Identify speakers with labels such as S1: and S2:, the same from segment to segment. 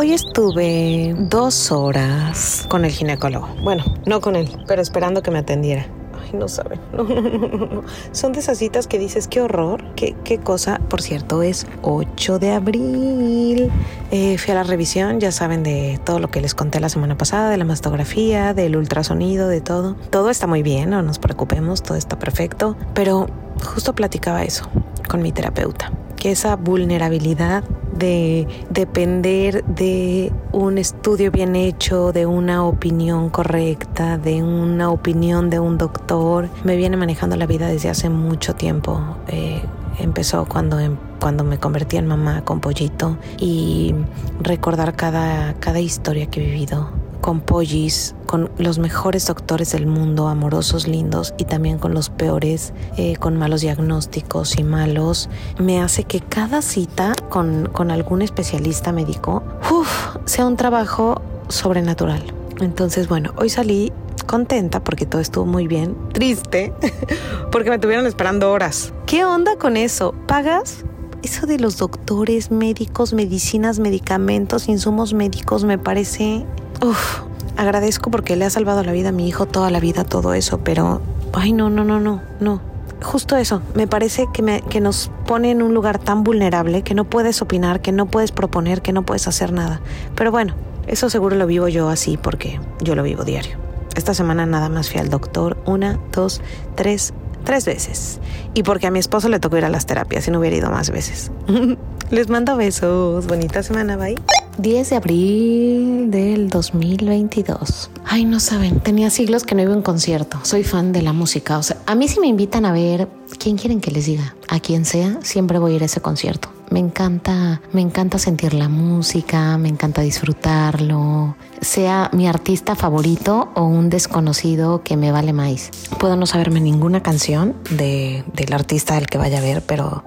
S1: Hoy estuve dos horas con el ginecólogo. Bueno, no con él, pero esperando que me atendiera. Ay, no saben. Son de esas citas que dices, qué horror, qué, qué cosa. Por cierto, es 8 de abril. Eh, fui a la revisión, ya saben de todo lo que les conté la semana pasada, de la mastografía, del ultrasonido, de todo. Todo está muy bien, no nos preocupemos, todo está perfecto. Pero justo platicaba eso con mi terapeuta, que esa vulnerabilidad de depender de un estudio bien hecho, de una opinión correcta, de una opinión de un doctor, me viene manejando la vida desde hace mucho tiempo. Eh, empezó cuando, cuando me convertí en mamá con pollito y recordar cada, cada historia que he vivido con pollis, con los mejores doctores del mundo, amorosos, lindos, y también con los peores, eh, con malos diagnósticos y malos, me hace que cada cita con, con algún especialista médico uf, sea un trabajo sobrenatural. Entonces, bueno, hoy salí contenta porque todo estuvo muy bien, triste porque me tuvieron esperando horas. ¿Qué onda con eso? ¿Pagas? Eso de los doctores, médicos, medicinas, medicamentos, insumos médicos me parece Uf, agradezco porque le ha salvado la vida a mi hijo toda la vida, todo eso, pero, ay, no, no, no, no, no. Justo eso, me parece que, me, que nos pone en un lugar tan vulnerable que no puedes opinar, que no puedes proponer, que no puedes hacer nada. Pero bueno, eso seguro lo vivo yo así porque yo lo vivo diario. Esta semana nada más fui al doctor una, dos, tres, tres veces. Y porque a mi esposo le tocó ir a las terapias y no hubiera ido más veces. Les mando besos. Bonita semana, bye. 10 de abril del 2022. Ay, no saben, tenía siglos que no iba a un concierto. Soy fan de la música. O sea, a mí si me invitan a ver, ¿quién quieren que les diga? A quien sea, siempre voy a ir a ese concierto. Me encanta, me encanta sentir la música, me encanta disfrutarlo, sea mi artista favorito o un desconocido que me vale más. Puedo no saberme ninguna canción de, del artista del que vaya a ver, pero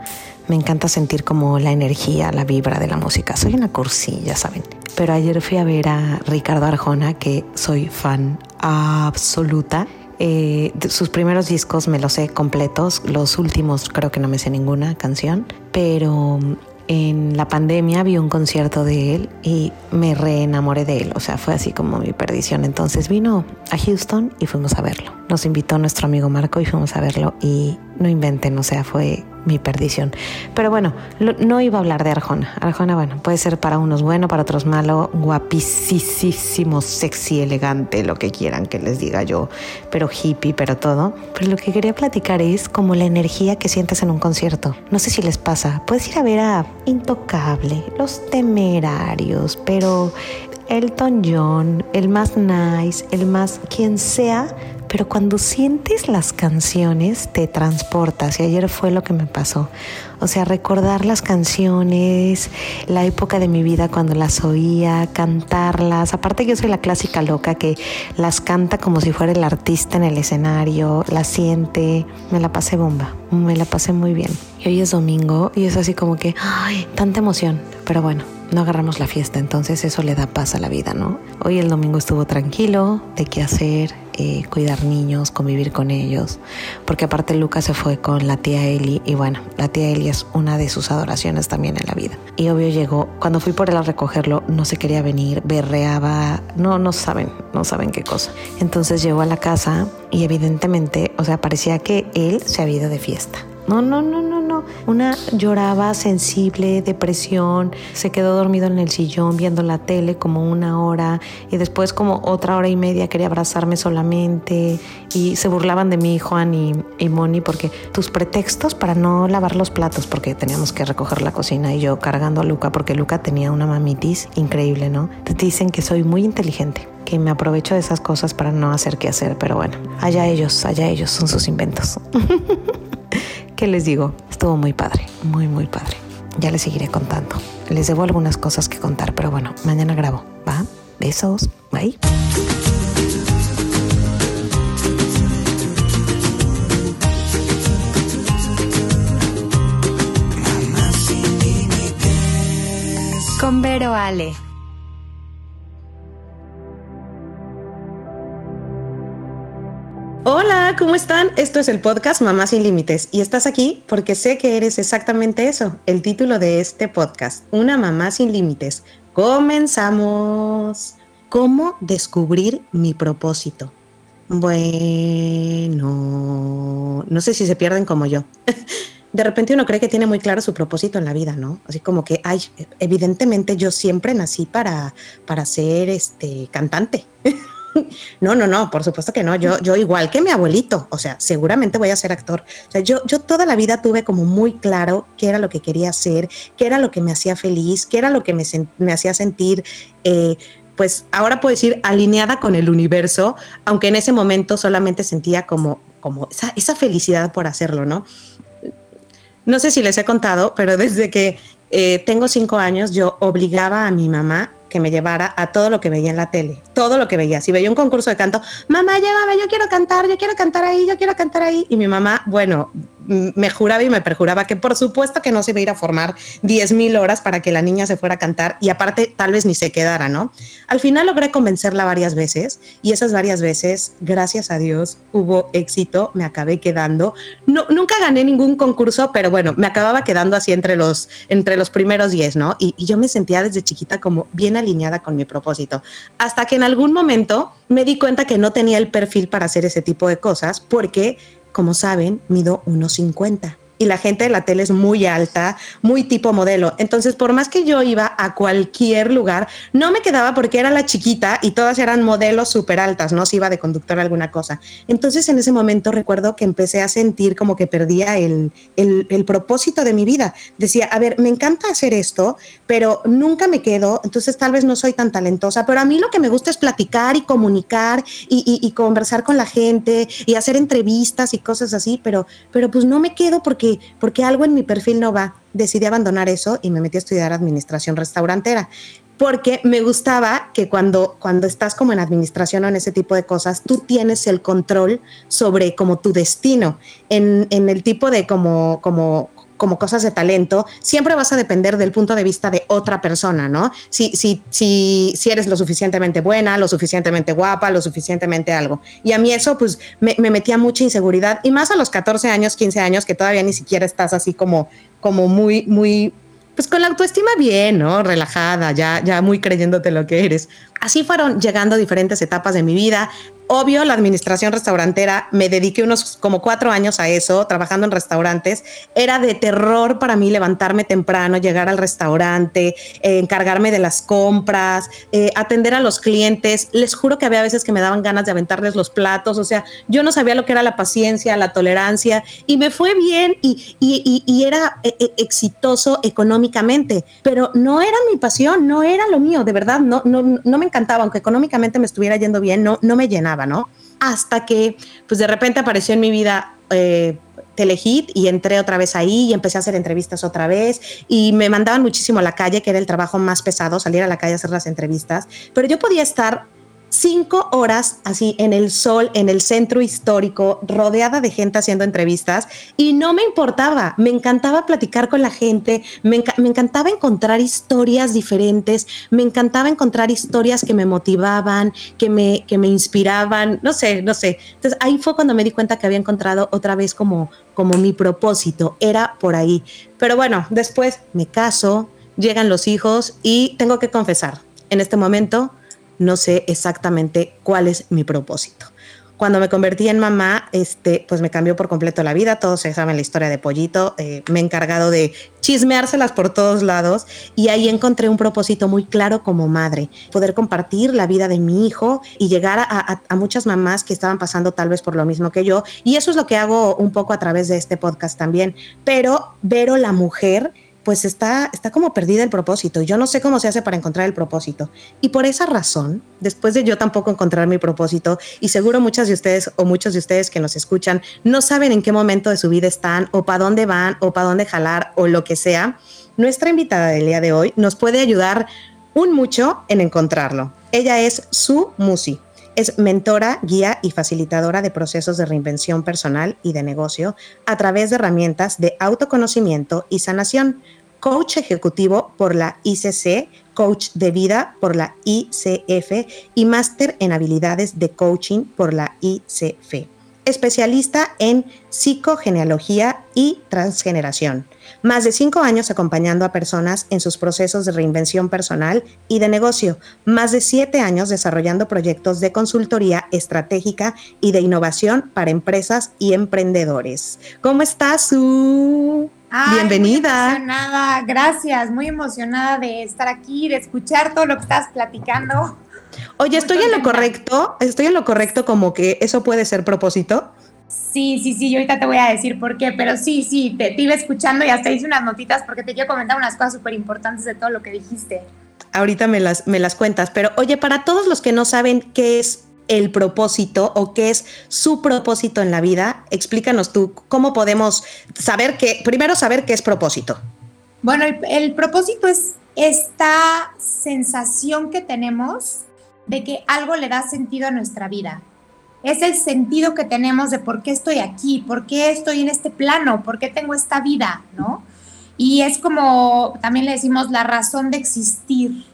S1: me encanta sentir como la energía, la vibra de la música. Soy una cursilla, saben. Pero ayer fui a ver a Ricardo Arjona, que soy fan absoluta. Eh, sus primeros discos me los sé completos, los últimos creo que no me sé ninguna canción, pero en la pandemia vi un concierto de él y me reenamoré de él, o sea, fue así como mi perdición. Entonces vino a Houston y fuimos a verlo. Nos invitó nuestro amigo Marco y fuimos a verlo y no inventen, o sea, fue mi perdición. Pero bueno, no iba a hablar de Arjona. Arjona, bueno, puede ser para unos bueno, para otros malo, guapísimo, sexy, elegante, lo que quieran que les diga yo, pero hippie, pero todo. Pero lo que quería platicar es como la energía que sientes en un concierto. No sé si les pasa, puedes ir a ver a Intocable, Los Temerarios, pero Elton John, el más nice, el más quien sea, pero cuando sientes las canciones te transportas y ayer fue lo que me pasó. O sea, recordar las canciones, la época de mi vida cuando las oía, cantarlas. Aparte yo soy la clásica loca que las canta como si fuera el artista en el escenario, la siente. Me la pasé bomba, me la pasé muy bien. Y hoy es domingo y es así como que, ay, tanta emoción. Pero bueno, no agarramos la fiesta, entonces eso le da paz a la vida, ¿no? Hoy el domingo estuvo tranquilo, de qué hacer, eh, cuidar niños, convivir con ellos, porque aparte Lucas se fue con la tía Eli y bueno, la tía Eli es una de sus adoraciones también en la vida. Y obvio llegó, cuando fui por él a recogerlo, no se quería venir, berreaba, no, no saben, no saben qué cosa. Entonces llegó a la casa y evidentemente, o sea, parecía que él se había ido de fiesta. No, no, no, no, no. Una lloraba sensible, depresión, se quedó dormido en el sillón viendo la tele como una hora y después como otra hora y media quería abrazarme solamente y se burlaban de mí Juan y, y Moni porque tus pretextos para no lavar los platos porque teníamos que recoger la cocina y yo cargando a Luca porque Luca tenía una mamitis increíble, ¿no? Te dicen que soy muy inteligente que me aprovecho de esas cosas para no hacer qué hacer, pero bueno, allá ellos, allá ellos, son sus inventos. ¿Qué les digo? Estuvo muy padre, muy, muy padre. Ya les seguiré contando. Les debo algunas cosas que contar, pero bueno, mañana grabo. ¿Va? Besos. Bye.
S2: Con Vero Ale.
S1: Hola, ¿cómo están? Esto es el podcast Mamá sin Límites y estás aquí porque sé que eres exactamente eso, el título de este podcast, Una Mamá sin Límites,
S2: Comenzamos. ¿Cómo descubrir mi propósito? Bueno, no sé si se pierden como yo. De repente uno cree que tiene muy claro su propósito en la vida, ¿no? Así como que, ay, evidentemente yo siempre nací para, para ser este cantante. No, no, no, por supuesto que no. Yo, yo igual que mi abuelito, o sea, seguramente voy a ser actor. O sea, yo, yo toda la vida tuve como muy claro qué era lo que quería hacer, qué era lo que me hacía feliz, qué era lo que me, me hacía sentir, eh, pues ahora puedo decir alineada con el universo, aunque en ese momento solamente sentía como, como esa, esa felicidad por hacerlo, ¿no? No sé si les he contado, pero desde que eh, tengo cinco años, yo obligaba a mi mamá que me llevara a todo lo que veía en la tele, todo lo que veía. Si veía un concurso de canto, mamá, llévame, yo quiero cantar, yo quiero cantar ahí, yo quiero cantar ahí. Y mi mamá, bueno, me juraba y me perjuraba que por supuesto que no se iba a ir a formar 10 mil horas para que la niña se fuera a cantar y aparte tal vez ni se quedara, ¿no? Al final logré convencerla varias veces y esas varias veces, gracias a Dios, hubo éxito, me acabé quedando. No, nunca gané ningún concurso, pero bueno, me acababa quedando así entre los, entre los primeros 10, ¿no? Y, y yo me sentía desde chiquita como bien alineada con mi propósito. Hasta que en algún momento me di cuenta que no tenía el perfil para hacer ese tipo de cosas porque como saben, mido 1,50 y la gente de la tele es muy alta, muy tipo modelo. Entonces, por más que yo iba a cualquier lugar, no me quedaba porque era la chiquita y todas eran modelos súper altas, no se iba de conductor alguna cosa. Entonces, en ese momento recuerdo que empecé a sentir como que perdía el, el, el propósito de mi vida. Decía, a ver, me encanta hacer esto, pero nunca me quedo, entonces tal vez no soy tan talentosa, pero a mí lo que me gusta es platicar y comunicar y, y conversar con la gente y hacer entrevistas y cosas así, pero, pero pues no me quedo porque porque, algo en mi perfil no va. Decidí abandonar eso y me metí a estudiar administración restaurantera porque me gustaba que cuando, cuando estás como en administración o en ese tipo de cosas, tú tienes el control sobre como tu destino, en, en el tipo de como, como, como cosas de talento, siempre vas a depender del punto de vista de otra persona, ¿no? Si, si, si, si eres lo suficientemente buena, lo suficientemente guapa, lo suficientemente algo. Y a mí eso pues me, me metía mucha inseguridad y más a los 14 años, 15 años, que todavía ni siquiera estás así como, como muy, muy, pues con la autoestima bien, ¿no? Relajada, ya, ya muy creyéndote lo que eres. Así fueron llegando diferentes etapas de mi vida. Obvio, la administración restaurantera, me dediqué unos como cuatro años a eso, trabajando en restaurantes. Era de terror para mí levantarme temprano, llegar al restaurante, eh, encargarme de las compras, eh, atender a los clientes. Les juro que había veces que me daban ganas de aventarles los platos. O sea, yo no sabía lo que era la paciencia, la tolerancia y me fue bien y, y, y, era eh, exitoso económicamente, pero no era mi pasión, no era lo mío, de verdad, no, no, no me encantaba, aunque económicamente me estuviera yendo bien, no, no me llenaba, Hasta que, pues de repente apareció en mi vida eh, Telehit y entré otra vez ahí y empecé a hacer entrevistas otra vez y me mandaban muchísimo a la calle, que era el trabajo más pesado, salir a la calle a hacer las entrevistas, pero yo podía estar cinco horas así en el sol, en el centro histórico, rodeada de gente haciendo entrevistas y no me importaba, me encantaba platicar con la gente, me, me, encantaba encontrar historias diferentes, me encantaba encontrar historias que me motivaban, que me, que me inspiraban, no sé, no sé. Entonces ahí fue cuando me di cuenta que había encontrado otra vez como, como mi propósito, era por ahí. Pero bueno, después me caso, llegan los hijos y tengo que confesar, en este momento no sé exactamente cuál es mi propósito. Cuando me convertí en mamá, este, pues me cambió por completo la vida. Todos saben la historia de Pollito. Eh, me he encargado de chismeárselas por todos lados y ahí encontré un propósito muy claro como madre, poder compartir la vida de mi hijo y llegar a, muchas mamás que estaban pasando tal vez por lo mismo que yo. Y eso es lo que hago un poco a través de este podcast también. Pero Vero, la mujer, pues está, está como perdida el propósito. Yo no sé cómo se hace para encontrar el propósito. Y por esa razón, después de yo tampoco encontrar mi propósito, y seguro muchas de ustedes o muchos de ustedes que nos escuchan no saben en qué momento de su vida están o para dónde van o para dónde jalar o lo que sea, nuestra invitada del día de hoy nos puede ayudar un mucho en encontrarlo. Ella es Su Musi. Es mentora, guía y facilitadora de procesos de reinvención personal y de negocio a través de herramientas de autoconocimiento y sanación. Coach ejecutivo por la ICC, coach de vida por la ICF y máster en habilidades de coaching por la ICF. Especialista en psicogenealogía y transgeneración. Más de cinco años acompañando a personas en sus procesos de reinvención personal y de negocio. Más de siete años desarrollando proyectos de consultoría estratégica y de innovación para empresas y emprendedores. ¿Cómo estás, Su? Bienvenida.
S3: Muy emocionada, gracias, muy emocionada de estar aquí, de escuchar todo lo que estás platicando.
S2: Oye, ¿estoy en lo correcto? ¿Estoy en lo correcto como que eso puede ser propósito?
S3: Sí, sí, sí, yo ahorita te voy a decir por qué, pero sí, sí, te, iba escuchando y hasta hice unas notitas porque te quiero comentar unas cosas súper importantes de todo lo que dijiste.
S2: Ahorita me las, me las cuentas, pero oye, para todos los que no saben qué es el propósito o qué es su propósito en la vida, explícanos tú cómo podemos saber que, primero saber qué es propósito.
S3: Bueno, el propósito es esta sensación que tenemos de que algo le da sentido a nuestra vida. Es el sentido que tenemos de por qué estoy aquí, por qué estoy en este plano, por qué tengo esta vida, ¿no? Y es como también le decimos la razón de existir,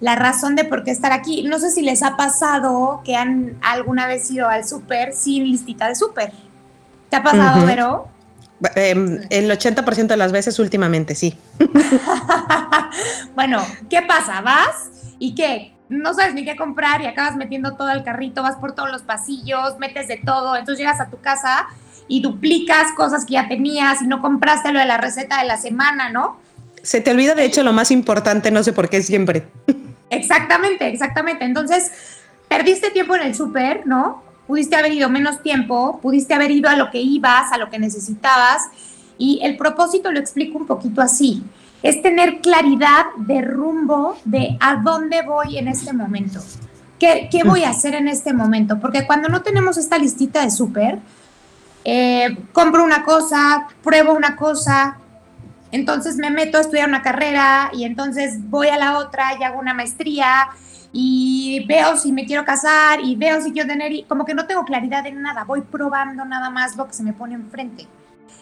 S3: la razón de por qué estar aquí. No sé si les ha pasado que han alguna vez ido al súper sin listita de súper. ¿Te ha pasado, Vero?
S2: Em, el 80% de las veces últimamente, sí.
S3: bueno, ¿qué pasa? ¿Vas y qué? No sabes ni qué comprar y acabas metiendo todo al carrito, vas por todos los pasillos, metes de todo, entonces llegas a tu casa y duplicas cosas que ya tenías y no compraste lo de la receta de la semana, ¿no?
S2: Se te olvida de hecho lo más importante, no sé por qué siempre.
S3: Exactamente, exactamente. Entonces, perdiste tiempo en el súper, ¿no? pudiste haber ido menos tiempo, pudiste haber ido a lo que ibas, a lo que necesitabas. Y el propósito lo explico un poquito así. Es tener claridad de rumbo de a dónde voy en este momento. ¿Qué, qué voy a hacer en este momento? Porque cuando no tenemos esta listita de súper, eh, compro una cosa, pruebo una cosa, entonces me meto a estudiar una carrera y entonces voy a la otra y hago una maestría y veo si me quiero casar y veo si quiero tener, como que no tengo claridad en nada, voy probando nada más lo que se me pone enfrente.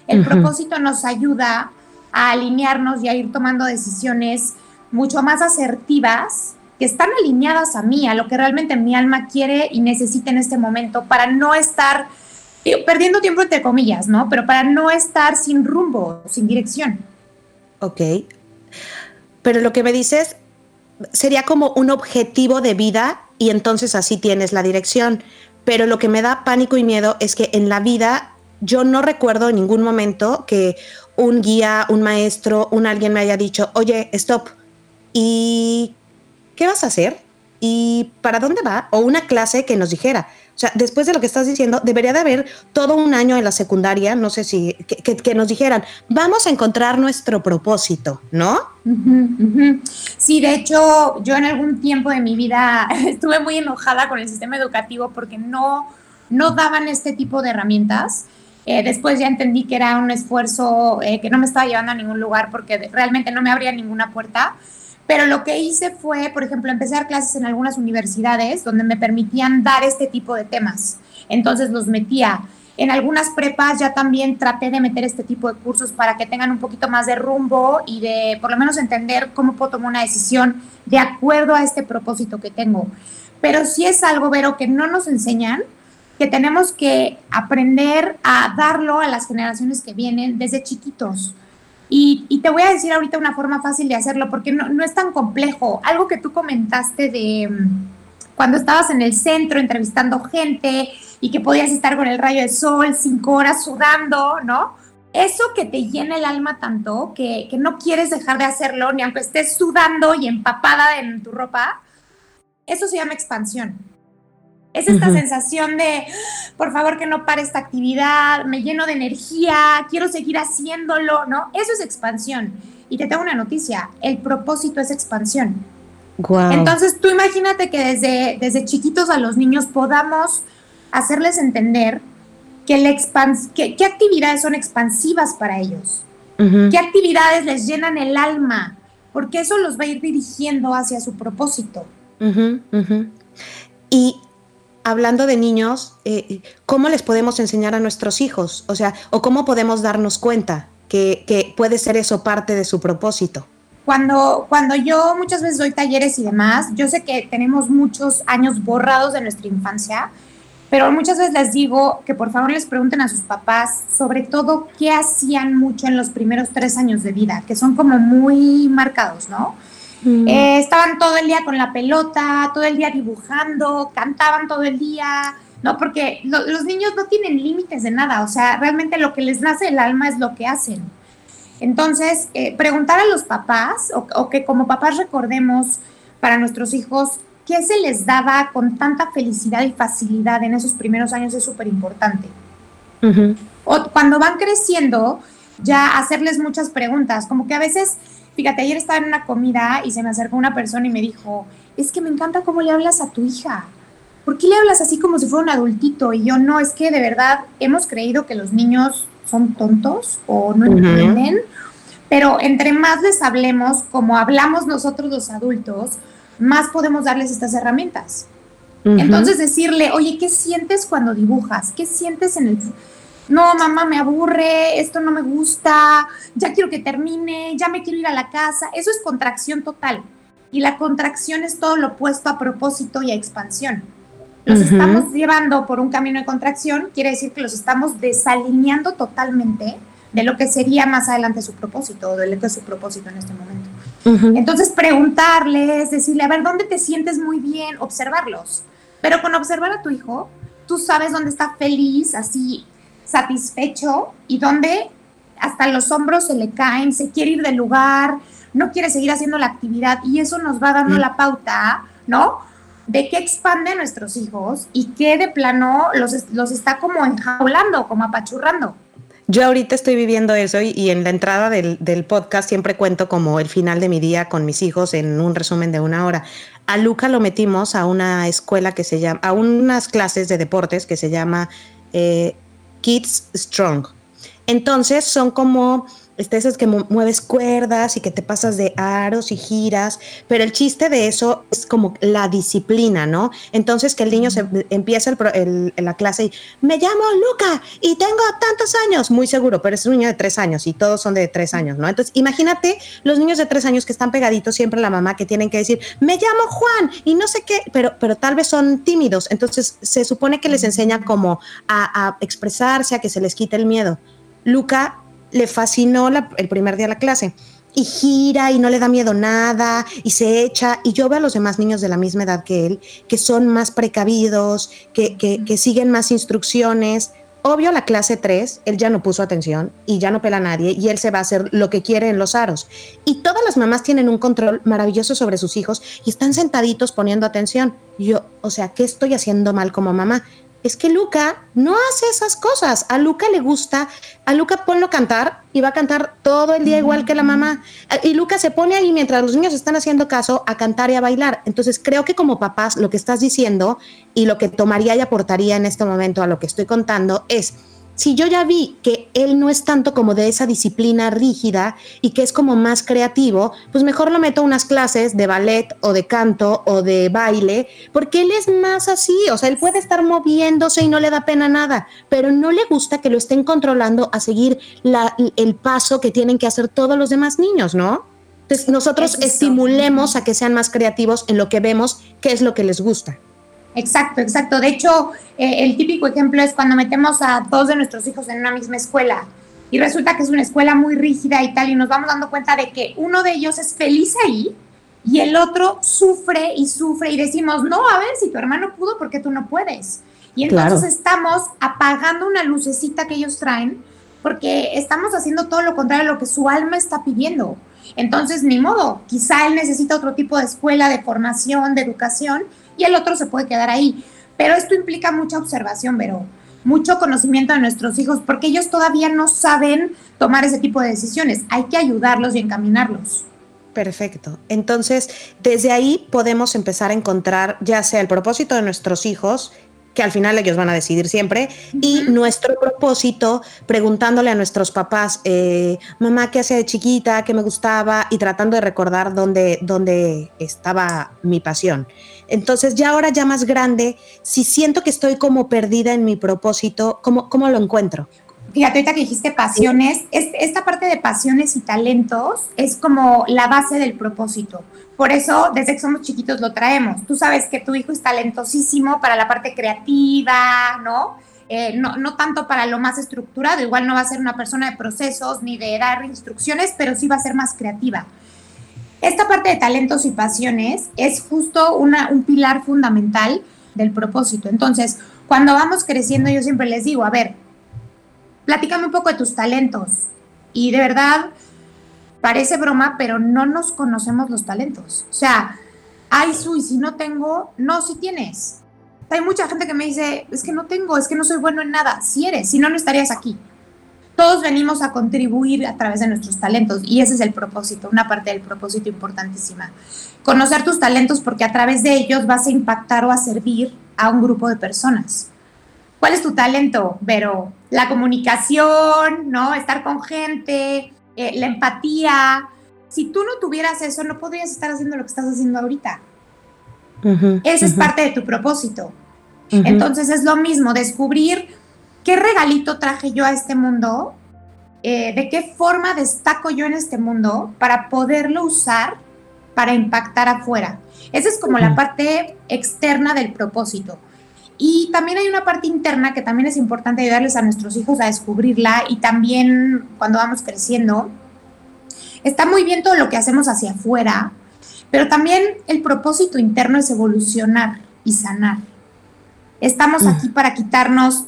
S3: El propósito nos ayuda a alinearnos y a ir tomando decisiones mucho más asertivas que están alineadas a mí, a lo que realmente mi alma quiere y necesita en este momento para no estar perdiendo tiempo entre comillas, ¿no? Pero para no estar sin rumbo, sin dirección.
S2: Ok. Pero lo que me dices sería como un objetivo de vida y entonces así tienes la dirección. Pero lo que me da pánico y miedo es que en la vida yo no recuerdo en ningún momento que un guía, un maestro, un alguien me haya dicho, oye, stop, ¿y qué vas a hacer? ¿Y para dónde va? O una clase que nos dijera, o sea, después de lo que estás diciendo, debería de haber todo un año en la secundaria, no sé si, que, nos dijeran, vamos a encontrar nuestro propósito, ¿no?
S3: Sí, de hecho, yo en algún tiempo de mi vida estuve muy enojada con el sistema educativo porque no, no daban este tipo de herramientas. Eh, después ya entendí que era un esfuerzo eh, que no me estaba llevando a ningún lugar porque realmente no me abría ninguna puerta. Pero lo que hice fue, por ejemplo, empezar clases en algunas universidades donde me permitían dar este tipo de temas. Entonces los metía. En algunas prepas ya también traté de meter este tipo de cursos para que tengan un poquito más de rumbo y de por lo menos entender cómo puedo tomar una decisión de acuerdo a este propósito que tengo. Pero sí es algo, Vero, que no nos enseñan, que tenemos que aprender a darlo a las generaciones que vienen desde chiquitos. Y, te voy a decir ahorita una forma fácil de hacerlo porque no, no es tan complejo. Algo que tú comentaste de mm, cuando estabas en el centro entrevistando gente y que podías estar con el rayo de sol cinco horas sudando, ¿no? Eso que te llena el alma tanto que, que no quieres dejar de hacerlo ni aunque estés sudando y empapada en tu ropa, eso se llama expansión. Es esta sensación de, por favor que no pare esta actividad, me lleno de energía, quiero seguir haciéndolo, ¿no? Eso es expansión. Y te tengo una noticia, el propósito es expansión. Entonces tú imagínate que desde, desde chiquitos a los niños podamos hacerles entender que la qué actividades son expansivas para ellos, qué actividades les llenan el alma, porque eso los va a ir dirigiendo hacia su propósito.
S2: Y hablando de niños, eh, ¿cómo les podemos enseñar a nuestros hijos? O sea, o cómo podemos darnos cuenta que, puede ser eso parte de su propósito.
S3: Cuando, cuando yo muchas veces doy talleres y demás, yo sé que tenemos muchos años borrados de nuestra infancia pero muchas veces les digo que por favor les pregunten a sus papás sobre todo qué hacían mucho en los primeros tres años de vida, que son como muy marcados, ¿no? Mm. Eh, estaban todo el día con la pelota, todo el día dibujando, cantaban todo el día, ¿no? Porque los niños no tienen límites de nada, o sea, realmente lo que les nace el alma es lo que hacen. Entonces, eh, preguntar a los papás, o, que como papás recordemos para nuestros hijos qué se les daba con tanta felicidad y facilidad en esos primeros años es súper importante. O cuando van creciendo, ya hacerles muchas preguntas, como que a veces, fíjate, ayer estaba en una comida y se me acercó una persona y me dijo, es que me encanta cómo le hablas a tu hija. ¿Por qué le hablas así como si fuera un adultito? Y yo no, es que de verdad hemos creído que los niños son tontos o no entienden, pero entre más les hablemos, como hablamos nosotros los adultos, más podemos darles estas herramientas. Entonces decirle, oye, ¿qué sientes cuando dibujas? ¿Qué sientes en el... No, mamá, me aburre, esto no me gusta, ya quiero que termine, ya me quiero ir a la casa. Eso es contracción total. Y la contracción es todo lo opuesto a propósito y a expansión los estamos llevando por un camino de contracción, quiere decir que los estamos desalineando totalmente de lo que sería más adelante su propósito o de lo que es su propósito en este momento. Entonces, preguntarles, decirle, a ver, ¿dónde te sientes muy bien? Observarlos. Pero con observar a tu hijo, tú sabes dónde está feliz, así satisfecho y dónde hasta los hombros se le caen, se quiere ir del lugar, no quiere seguir haciendo la actividad y eso nos va dando la pauta, ¿no? de qué expande a nuestros hijos y qué de plano los, los está como enjaulando, como apachurrando.
S2: Yo ahorita estoy viviendo eso y, en la entrada del, del, podcast siempre cuento como el final de mi día con mis hijos en un resumen de una hora. A Luca lo metimos a una escuela que se llama, a unas clases de deportes que se llama eh, Kids Strong. Entonces son como es que mueves cuerdas y que te pasas de aros y giras, pero el chiste de eso es como la disciplina, ¿no? Entonces que el niño se empieza el, la clase y me llamo Luca y tengo tantos años, muy seguro, pero es un niño de tres años y todos son de tres años, ¿no? Entonces imagínate los niños de tres años que están pegaditos siempre a la mamá que tienen que decir, me llamo Juan y no sé qué, pero, pero tal vez son tímidos, entonces se supone que les enseña como a, a expresarse, a que se les quite el miedo. Luca le fascinó el primer día de la clase y gira y no le da miedo nada y se echa. Y yo veo a los demás niños de la misma edad que él, que son más precavidos, que, que, siguen más instrucciones. Obvio, la clase 3, él ya no puso atención y ya no pela a nadie y él se va a hacer lo que quiere en los aros. Y todas las mamás tienen un control maravilloso sobre sus hijos y están sentaditos poniendo atención. Yo, o sea, ¿qué estoy haciendo mal como mamá? Es que Luca no hace esas cosas. A Luca le gusta, a Luca ponlo cantar y va a cantar todo el día igual que la mamá. Y Luca se pone ahí mientras los niños están haciendo caso a cantar y a bailar. Entonces creo que como papás lo que estás diciendo y lo que tomaría y aportaría en este momento a lo que estoy contando es si yo ya vi que él no es tanto como de esa disciplina rígida y que es como más creativo, pues mejor lo meto a unas clases de ballet o de canto o de baile, porque él es más así, o sea, él puede estar moviéndose y no le da pena nada, pero no le gusta que lo estén controlando a seguir el paso que tienen que hacer todos los demás niños, ¿no? Entonces nosotros estimulemos a que sean más creativos en lo que vemos, qué es lo que les gusta.
S3: Exacto, exacto. De hecho, eh, el típico ejemplo es cuando metemos a dos de nuestros hijos en una misma escuela y resulta que es una escuela muy rígida y tal, y nos vamos dando cuenta de que uno de ellos es feliz ahí y el otro sufre y sufre y decimos, no, a ver, si tu hermano pudo, ¿por qué tú no puedes? Y entonces estamos apagando una lucecita que ellos traen porque estamos haciendo todo lo contrario a lo que su alma está pidiendo. Entonces, ni modo, quizá él necesita otro tipo de escuela, de formación, de educación, y el otro se puede quedar ahí. Pero esto implica mucha observación, pero mucho conocimiento de nuestros hijos, porque ellos todavía no saben tomar ese tipo de decisiones. Hay que ayudarlos y encaminarlos.
S2: Perfecto. Entonces, desde ahí podemos empezar a encontrar ya sea el propósito de nuestros hijos, que al final ellos van a decidir siempre, y nuestro propósito preguntándole a nuestros papás, eh, mamá, ¿qué hacía de chiquita? ¿Qué me gustaba? Y tratando de recordar dónde, dónde estaba mi pasión. Entonces, ya ahora, ya más grande, si siento que estoy como perdida en mi propósito, ¿cómo, cómo lo encuentro?
S3: fíjate, ahorita que dijiste pasiones, esta parte de pasiones y talentos es como la base del propósito. Por eso, desde que somos chiquitos lo traemos. Tú sabes que tu hijo es talentosísimo para la parte creativa, ¿no? Eh, no, no, tanto para lo más estructurado, igual no va a ser una persona de procesos ni de dar instrucciones, pero sí va a ser más creativa. Esta parte de talentos y pasiones es justo una, un pilar fundamental del propósito. Entonces, cuando vamos creciendo, yo siempre les digo, a ver, platícame un poco de tus talentos. Y de verdad, parece broma, pero no nos conocemos los talentos. O sea, ay, su, y si no tengo, no, si tienes. Hay mucha gente que me dice, es que no tengo, es que no soy bueno en nada. Si eres, si no, no estarías aquí. Todos venimos a contribuir a través de nuestros talentos y ese es el propósito, una parte del propósito importantísima. Conocer tus talentos porque a través de ellos vas a impactar o a servir a un grupo de personas. ¿Cuál es tu talento, Vero? La comunicación, ¿no? Estar con gente, eh, la empatía. Si tú no tuvieras eso, no podrías estar haciendo lo que estás haciendo ahorita. Ese es parte de tu propósito. Entonces es lo mismo, descubrir qué regalito traje yo a este mundo, eh, de qué forma destaco yo en este mundo para poderlo usar para impactar afuera. Esa es como la parte externa del propósito. Y también hay una parte interna que también es importante ayudarles a nuestros hijos a descubrirla y también cuando vamos creciendo. Está muy bien todo lo que hacemos hacia afuera, pero también el propósito interno es evolucionar y sanar. Estamos mm. aquí para quitarnos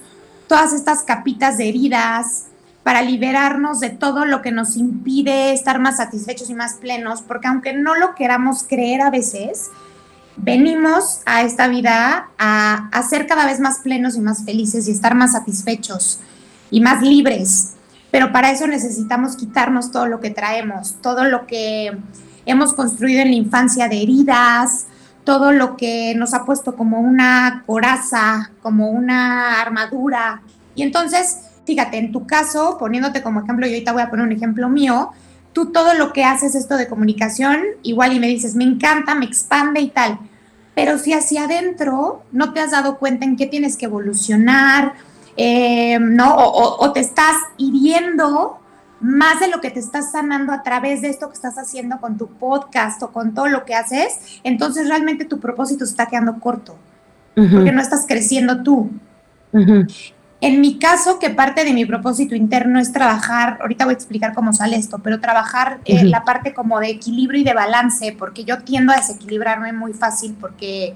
S3: todas estas capitas de heridas, para liberarnos de todo lo que nos impide estar más satisfechos y más plenos, porque aunque no lo queramos creer a veces, venimos a esta vida a, a ser cada vez más plenos y más felices y estar más satisfechos y más libres. Pero para eso necesitamos quitarnos todo lo que traemos, todo lo que hemos construido en la infancia de heridas, todo lo que nos ha puesto como una coraza, como una armadura. Y entonces, fíjate, en tu caso, poniéndote como ejemplo, yo ahorita voy a poner un ejemplo mío, tú todo lo que haces esto de comunicación, igual y me dices, me encanta, me expande y tal, pero si hacia adentro no te has dado cuenta en qué tienes que evolucionar, eh, ¿no? o te estás hiriendo más de lo que te estás sanando a través de esto que estás haciendo con tu podcast o con todo lo que haces, entonces realmente tu propósito se está quedando corto, porque no estás creciendo tú. En mi caso, que parte de mi propósito interno es trabajar, ahorita voy a explicar cómo sale esto, pero trabajar en la parte como de equilibrio y de balance, porque yo tiendo a desequilibrarme muy fácil porque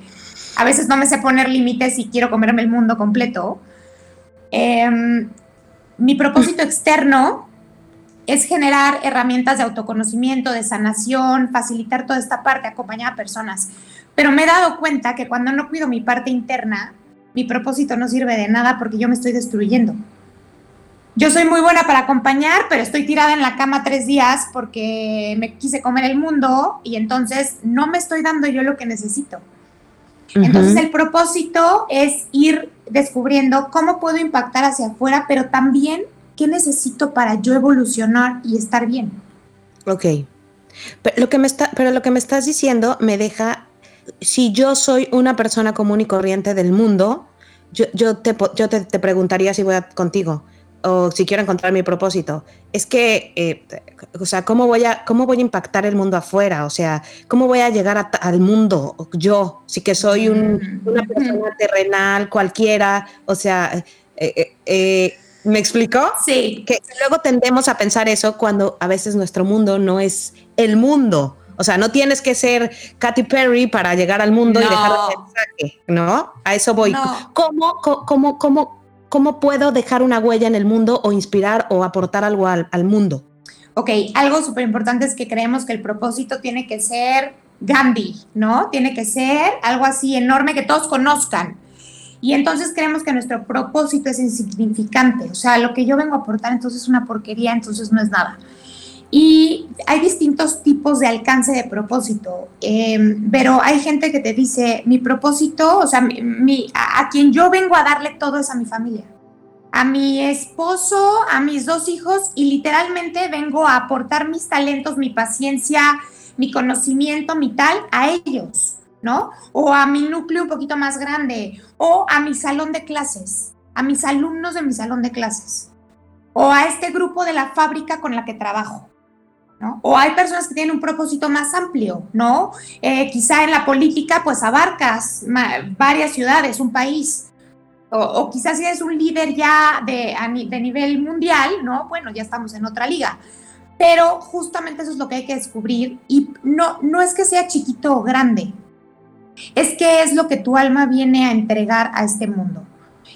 S3: a veces no me sé poner límites y quiero comerme el mundo completo. Em, mi propósito externo es generar herramientas de autoconocimiento, de sanación, facilitar toda esta parte, acompañar a personas. Pero me he dado cuenta que cuando no cuido mi parte interna, mi propósito no sirve de nada porque yo me estoy destruyendo. Yo soy muy buena para acompañar, pero estoy tirada en la cama tres días porque me quise comer el mundo y entonces no me estoy dando yo lo que necesito. Entonces el propósito es ir descubriendo cómo puedo impactar hacia afuera, pero también ¿qué necesito para yo evolucionar y estar bien?
S2: Ok. Pero lo que me, está, pero lo que me estás diciendo me deja, si yo soy una persona común y corriente del mundo, yo, yo, te, yo te, preguntaría si voy a, contigo o si quiero encontrar mi propósito. Es que, eh, o sea, ¿cómo voy, a, ¿cómo voy a impactar el mundo afuera? O sea, ¿cómo voy a llegar al mundo yo? Sí que soy un, una mm. persona terrenal cualquiera, o sea, eh, eh, eh ¿Me explicó?
S3: Sí.
S2: Que luego tendemos a pensar eso cuando a veces nuestro mundo no es el mundo. O sea, no tienes que ser Katy Perry para llegar al mundo y dejar un mensaje, ¿no? A eso voy. ¿Cómo, cómo, cómo, cómo, puedo dejar una huella en el mundo o inspirar o aportar algo al, al mundo?
S3: Ok, algo súper importante es que creemos que el propósito tiene que ser Gandhi, ¿no? Tiene que ser algo así enorme que todos conozcan. Y entonces creemos que nuestro propósito es insignificante, o sea, lo que yo vengo a aportar entonces es una porquería, entonces no es nada. Y hay distintos tipos de alcance de propósito, em, pero hay gente que te dice, mi propósito, o sea, mi, a, quien yo vengo a darle todo es a mi familia, a mi esposo, a mis dos hijos, y literalmente vengo a aportar mis talentos, mi paciencia, mi conocimiento, mi tal, a ellos. ¿no? O a mi núcleo un poquito más grande, o a mi salón de clases, a mis alumnos de mi salón de clases. o a este grupo de la fábrica con la que trabajo. O hay personas que tienen un propósito más amplio, ¿no? Eh, quizá en la política, pues abarcas varias ciudades, un país. O, quizás si eres un líder ya de, de nivel mundial, ¿no? Bueno, ya estamos en otra liga. Pero justamente eso es lo que hay que descubrir. Y no, no es que sea chiquito o grande, es que es lo que tu alma viene a entregar a este mundo.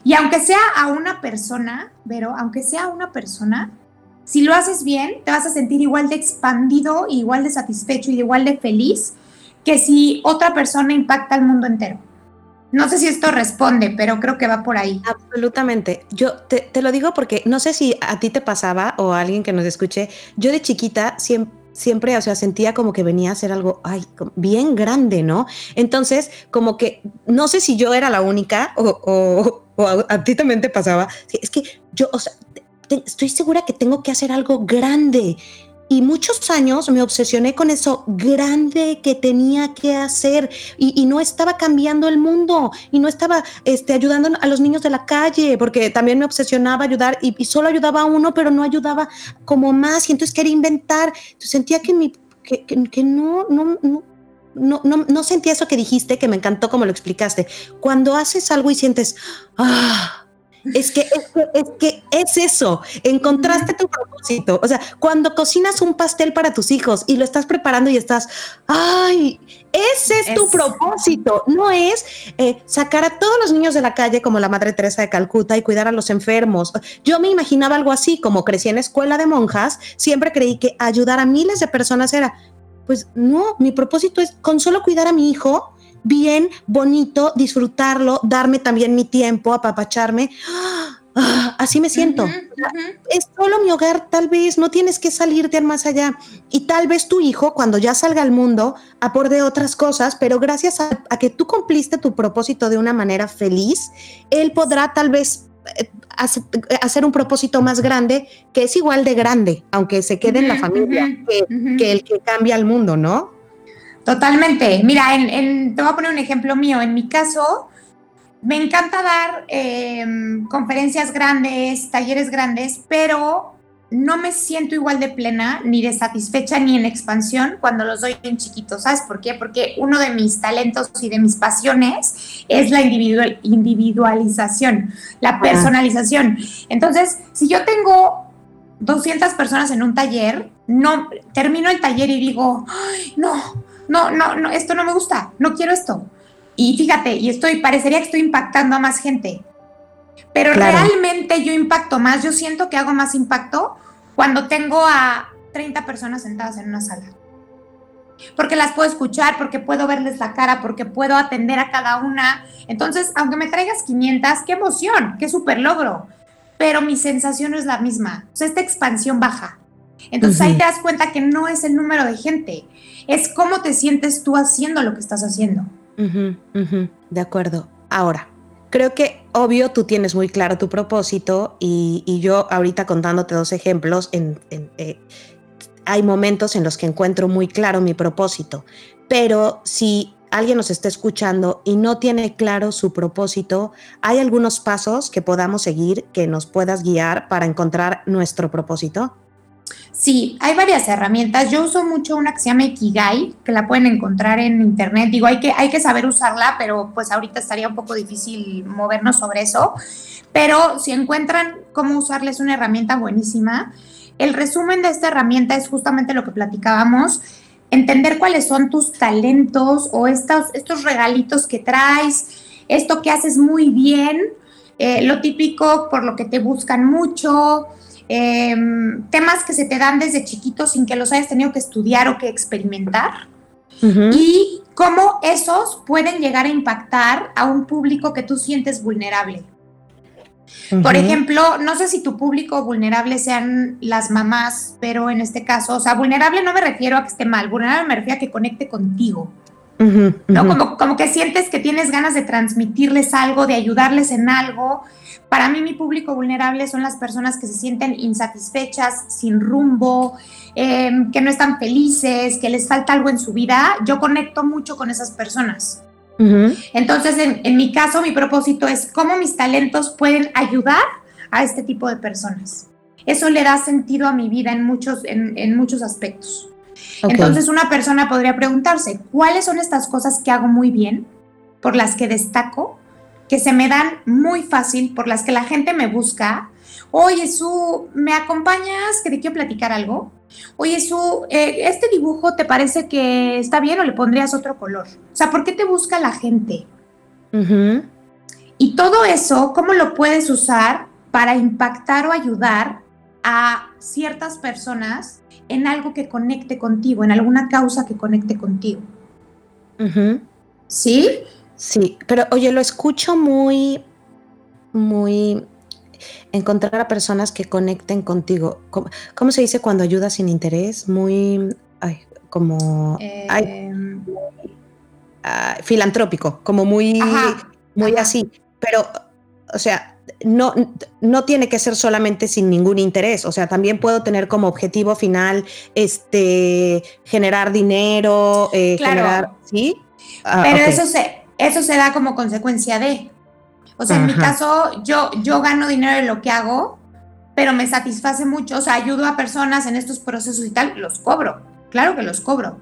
S3: Y aunque sea a una persona, pero aunque sea a una persona, si lo haces bien, te vas a sentir igual de expandido, igual de satisfecho y igual de feliz que si otra persona impacta al mundo entero. No sé si esto responde, pero creo que va por ahí.
S2: Absolutamente. Yo te, lo digo porque no sé si a ti te pasaba o a alguien que nos escuche. Yo de chiquita siempre, siempre, o sea, sentía como que venía a ser algo, ay, bien grande, ¿no? Entonces, como que, no sé si yo era la única o, a, ti también te pasaba. Es que yo, o sea, estoy segura que tengo que hacer algo grande. Y muchos años me obsesioné con eso grande que tenía que hacer y, no estaba cambiando el mundo y no estaba este, ayudando a los niños de la calle porque también me obsesionaba ayudar y, solo ayudaba a uno, pero no ayudaba como más y entonces quería inventar. Entonces sentía que, mi, que, que, no, no, no, no, no, no, sentía eso que dijiste, que me encantó como lo explicaste. Cuando haces algo y sientes, ah, es que, es que, es eso, encontraste tu propósito. O sea, cuando cocinas un pastel para tus hijos y lo estás preparando y estás, ay, ese es, tu propósito. No es eh, sacar a todos los niños de la calle como la Madre Teresa de Calcuta y cuidar a los enfermos. Yo me imaginaba algo así, como crecí en escuela de monjas, siempre creí que ayudar a miles de personas era, pues no, mi propósito es con solo cuidar a mi hijo bien, bonito, disfrutarlo, darme también mi tiempo, apapacharme. Ah, así me siento. Es solo mi hogar, tal vez, no tienes que salirte más allá. Y tal vez tu hijo, cuando ya salga al mundo, aporte otras cosas, pero gracias a, que tú cumpliste tu propósito de una manera feliz, él podrá tal vez eh, hacer un propósito más grande que es igual de grande, aunque se quede en la familia, que, el que cambia el mundo, ¿no?
S3: Totalmente. Mira, en, te voy a poner un ejemplo mío. En mi caso, me encanta dar em, conferencias grandes, talleres grandes, pero no me siento igual de plena, ni de satisfecha, ni en expansión cuando los doy en chiquitos. ¿Sabes por qué? Porque uno de mis talentos y de mis pasiones es la individualización, la personalización. Entonces, si yo tengo 200 personas en un taller, no termino el taller y digo, no, no, no, no, esto no me gusta, no quiero esto. Y fíjate, y estoy, parecería que estoy impactando a más gente. Pero realmente yo impacto más, yo siento que hago más impacto cuando tengo a 30 personas sentadas en una sala. Porque las puedo escuchar, porque puedo verles la cara, porque puedo atender a cada una. Entonces, aunque me traigas 500, qué emoción, qué súper logro. Pero mi sensación es la misma. O sea, esta expansión baja. Entonces ahí te das cuenta que no es el número de gente, es cómo te sientes tú haciendo lo que estás haciendo.
S2: de acuerdo. Ahora, creo que obvio tú tienes muy claro tu propósito y, yo ahorita contándote dos ejemplos, eh, hay momentos en los que encuentro muy claro mi propósito, pero si alguien nos está escuchando y no tiene claro su propósito, ¿hay algunos pasos que podamos seguir que nos puedas guiar para encontrar nuestro propósito?
S3: Sí, hay varias herramientas. Yo uso mucho una que se llama Ikigai, que la pueden encontrar en internet. Digo, hay que, hay que saber usarla, pero pues ahorita estaría un poco difícil movernos sobre eso. Pero si encuentran cómo usarla, es una herramienta buenísima. El resumen de esta herramienta es justamente lo que platicábamos, entender cuáles son tus talentos o estos, estos regalitos que traes, esto que haces muy bien, eh, lo típico por lo que te buscan mucho, Em, temas que se te dan desde chiquito sin que los hayas tenido que estudiar o que experimentar. Y cómo esos pueden llegar a impactar a un público que tú sientes vulnerable. Por ejemplo, no sé si tu público vulnerable sean las mamás, pero en este caso, o sea, vulnerable no me refiero a que esté mal, vulnerable me refiero a que conecte contigo. ¿no? Como, como que sientes que tienes ganas de transmitirles algo, de ayudarles en algo. Para mí mi público vulnerable son las personas que se sienten insatisfechas, sin rumbo, em, que no están felices, que les falta algo en su vida. Yo conecto mucho con esas personas. Entonces, en, en mi caso, mi propósito es cómo mis talentos pueden ayudar a este tipo de personas. eso le da sentido a mi vida en muchos, en, muchos aspectos. Entonces una persona podría preguntarse, ¿cuáles son estas cosas que hago muy bien, por las que destaco, que se me dan muy fácil, por las que la gente me busca? Oye, Su, ¿me acompañas? Que te quiero platicar algo. Oye, Su, eh, ¿este dibujo te parece que está bien o le pondrías otro color? O sea, ¿por qué te busca la gente? Y todo eso, ¿cómo lo puedes usar para impactar o ayudar a ciertas personas en algo que conecte contigo, en alguna causa que conecte contigo? ¿Sí?
S2: Sí, pero oye, lo escucho muy, muy encontrar a personas que conecten contigo. ¿Cómo, se dice cuando ayudas sin interés? Muy, ay, como, em. filantrópico, como muy, muy así. Pero, o sea, no, no tiene que ser solamente sin ningún interés, o sea, también puedo tener como objetivo final este generar dinero, eh, generar, ¿sí?
S3: Ah, pero eso se eso se da como consecuencia de. O sea, en mi caso, yo, yo gano dinero de lo que hago, pero me satisface mucho. O sea, ayudo a personas en estos procesos y tal, los cobro. Claro que los cobro.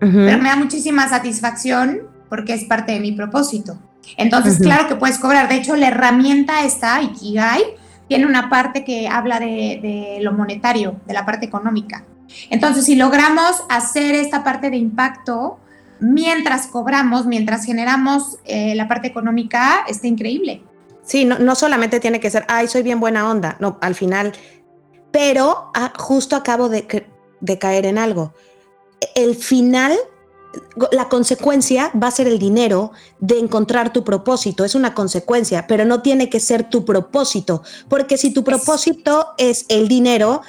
S3: Pero me da muchísima satisfacción porque es parte de mi propósito. Entonces, claro que puedes cobrar. De hecho, la herramienta está, Ikigai, tiene una parte que habla de, de lo monetario, de la parte económica. Entonces, si logramos hacer esta parte de impacto, mientras cobramos, mientras generamos eh, la parte económica, está increíble.
S2: Sí, no, solamente tiene que ser, ay, soy bien buena onda, no, al final, pero ah, justo acabo de, de caer en algo. El final la consecuencia va a ser el dinero de encontrar tu propósito, es una consecuencia, pero no tiene que ser tu propósito, porque si tu propósito es el dinero,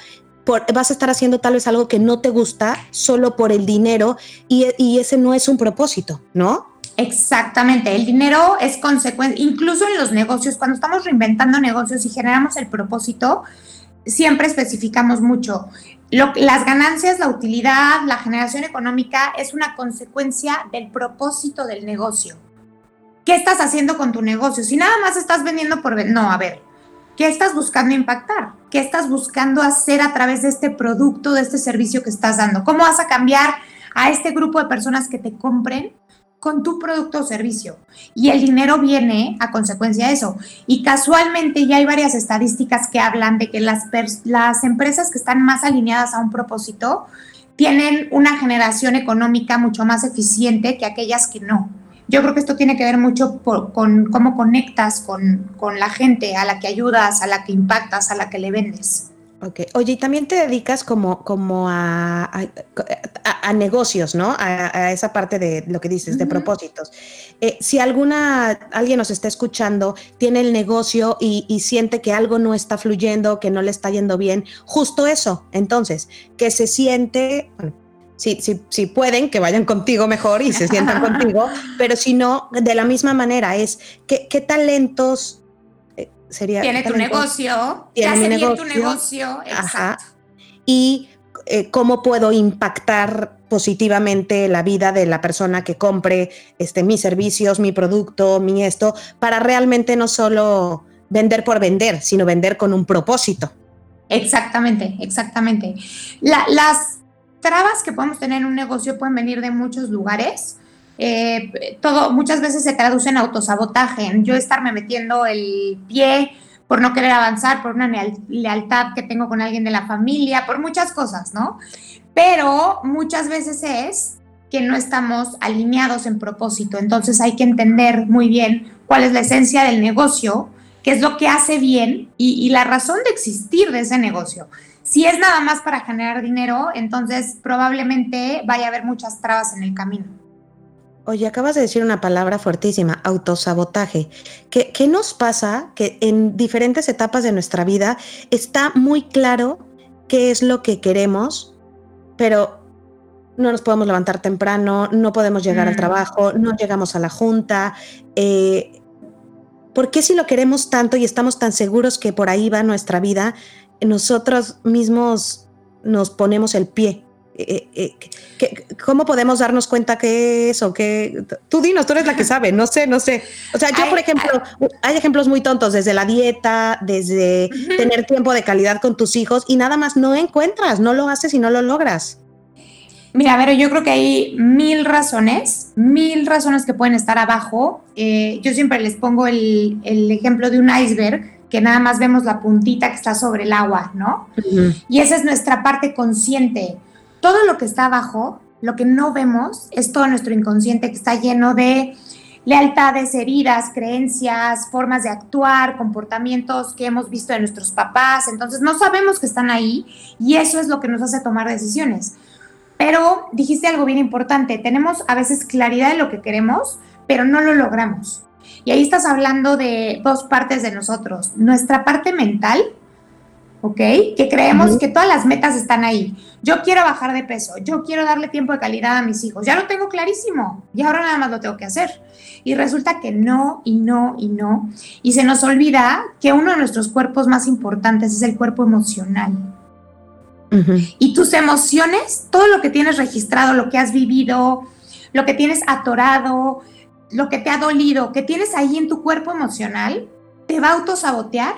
S2: vas a estar haciendo tal vez algo que no te gusta solo por el dinero y, y ese no es un propósito, ¿no?
S3: Exactamente, el dinero es consecuencia, incluso en los negocios, cuando estamos reinventando negocios y generamos el propósito, siempre especificamos mucho. las ganancias, la utilidad, la generación económica es una consecuencia del propósito del negocio. ¿Qué estás haciendo con tu negocio? Si nada más estás vendiendo por... No, a ver, ¿Qué estás buscando impactar? ¿Qué estás buscando hacer a través de este producto, de este servicio que estás dando? ¿Cómo vas a cambiar a este grupo de personas que te compren con tu producto o servicio? Y el dinero viene a consecuencia de eso. Y casualmente ya hay varias estadísticas que hablan de que las, las empresas que están más alineadas a un propósito tienen una generación económica mucho más eficiente que aquellas que no. Yo creo que esto tiene que ver mucho con cómo conectas con, la gente a la que ayudas, a la que impactas, a la que le vendes.
S2: Ok. Oye, y también te dedicas como, como a, a, negocios, ¿no? A, esa parte de lo que dices, de propósitos. Eh, si alguna, alguien nos está escuchando, tiene el negocio y, y, siente que algo no está fluyendo, que no le está yendo bien, justo eso. Entonces, que se siente, bueno, si, si, si, pueden, que vayan contigo mejor y se sientan contigo, pero si no, de la misma manera es, ¿qué, qué talentos
S3: eh, sería? Tiene tu negocio, tiene mi negocio, tu negocio, exacto.
S2: Y eh, cómo puedo impactar positivamente la vida de la persona que compre este, mis servicios, mi producto, mi esto, para realmente no solo vender por vender, sino vender con un propósito.
S3: Exactamente, exactamente. las trabas que podemos tener en un negocio pueden venir de muchos lugares. Eh, todo, muchas veces se traduce en autosabotaje, en yo estarme metiendo el pie por no querer avanzar, por una lealtad que tengo con alguien de la familia, por muchas cosas, ¿no? Pero muchas veces es que no estamos alineados en propósito, entonces hay que entender muy bien cuál es la esencia del negocio, qué es lo que hace bien y, y la razón de existir de ese negocio. Si es nada más para generar dinero, entonces probablemente vaya a haber muchas trabas en el camino.
S2: Oye, acabas de decir una palabra fuertísima, autosabotaje. ¿Qué, ¿Qué, nos pasa? Que en diferentes etapas de nuestra vida está muy claro qué es lo que queremos, pero no nos podemos levantar temprano, no podemos llegar al mm. trabajo, no llegamos a la junta. Eh, ¿Por qué si lo queremos tanto y estamos tan seguros que por ahí va nuestra vida, nosotros mismos nos ponemos el pie Eh, eh, ¿Cómo podemos darnos cuenta que es o que... Tú dinos, tú eres la que sabe, no sé, no sé. O sea, yo, por ejemplo, hay ejemplos muy tontos, desde la dieta, desde tener tiempo de calidad con tus hijos y nada más no encuentras, no lo haces y no lo logras.
S3: Mira, pero yo creo que hay mil razones, mil razones que pueden estar abajo. Eh, yo siempre les pongo el, ejemplo de un iceberg, que nada más vemos la puntita que está sobre el agua, ¿no? Y esa es nuestra parte consciente. Todo lo que está abajo, lo que no vemos, es todo nuestro inconsciente que está lleno de lealtades, heridas, creencias, formas de actuar, comportamientos que hemos visto de nuestros papás. Entonces no sabemos que están ahí y eso es lo que nos hace tomar decisiones. Pero dijiste algo bien importante, tenemos a veces claridad de lo que queremos, pero no lo logramos. Y ahí estás hablando de dos partes de nosotros. Nuestra parte mental, ¿ok? Que creemos que todas las metas están ahí. Yo quiero bajar de peso, yo quiero darle tiempo de calidad a mis hijos, ya lo tengo clarísimo y ahora nada más lo tengo que hacer. Y resulta que no, y no, y no. Y se nos olvida que uno de nuestros cuerpos más importantes es el cuerpo emocional. Y tus emociones, todo lo que tienes registrado, lo que has vivido, lo que tienes atorado, lo que te ha dolido, que tienes ahí en tu cuerpo emocional, te va a autosabotear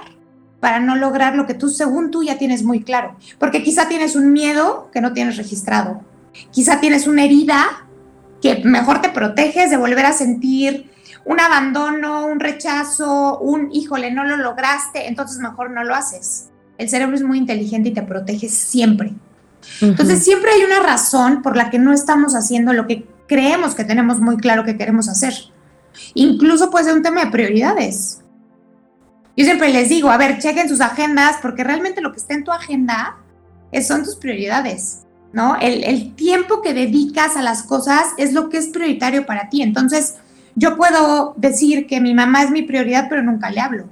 S3: para no lograr lo que tú, según tú, ya tienes muy claro. Porque quizá tienes un miedo que no tienes registrado. Quizá tienes una herida que mejor te proteges de volver a sentir un abandono, un rechazo, un híjole, no lo lograste, entonces mejor no lo haces el cerebro es muy inteligente y te protege siempre. Entonces siempre hay una razón por la que no estamos haciendo lo que creemos que tenemos muy claro que queremos hacer. Incluso puede ser un tema de prioridades. Yo siempre les digo, a ver, chequen sus agendas porque realmente lo que está en tu agenda son tus prioridades, ¿no? El, el tiempo que dedicas a las cosas es lo que es prioritario para ti. Entonces, yo puedo decir que mi mamá es mi prioridad, pero nunca le hablo.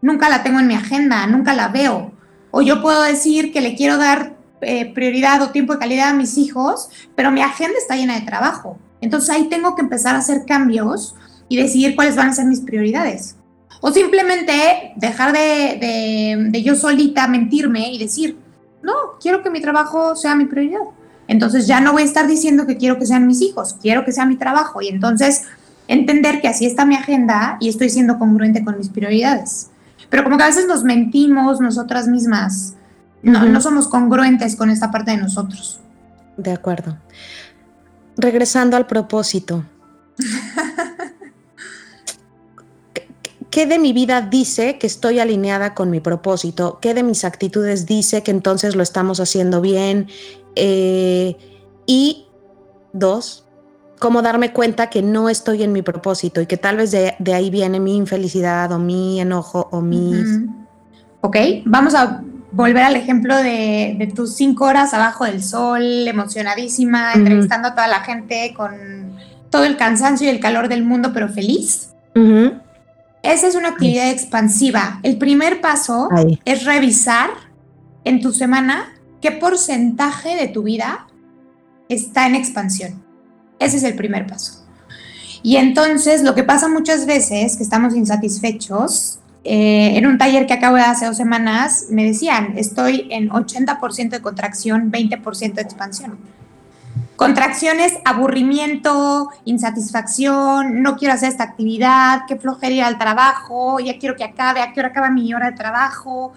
S3: Nunca la tengo en mi agenda, nunca la veo. O yo puedo decir que le quiero dar eh, prioridad o tiempo de calidad a mis hijos, pero mi agenda está llena de trabajo. Entonces ahí tengo que empezar a hacer cambios y decidir cuáles van a ser mis prioridades. O simplemente dejar de, de, yo solita mentirme y decir, no, quiero que mi trabajo sea mi prioridad. Entonces ya no voy a estar diciendo que quiero que sean mis hijos, quiero que sea mi trabajo. Y entonces entender que así está mi agenda y estoy siendo congruente con mis prioridades. Pero como que a veces nos mentimos nosotras mismas, no, no somos congruentes con esta parte de nosotros.
S2: De acuerdo. Regresando al propósito. ¿Qué de mi vida dice que estoy alineada con mi propósito? ¿Qué de mis actitudes dice que entonces lo estamos haciendo bien? Eh, y dos, cómo darme cuenta que no estoy en mi propósito y que tal vez de, ahí viene mi infelicidad o mi enojo o mi...
S3: Ok, vamos a volver al ejemplo de, tus cinco horas abajo del sol, emocionadísima, entrevistando a toda la gente con todo el cansancio y el calor del mundo, pero feliz. Esa es una actividad expansiva. El primer paso es revisar en tu semana qué porcentaje de tu vida está en expansión. Ese es el primer paso. Y entonces lo que pasa muchas veces, que estamos insatisfechos, eh, en un taller que acabo de hace dos semanas, me decían, estoy en 80% de contracción, 20% de expansión. Contracciones, aburrimiento, insatisfacción, no quiero hacer esta actividad, qué flojera al trabajo, ya quiero que acabe, a qué hora acaba mi hora de trabajo,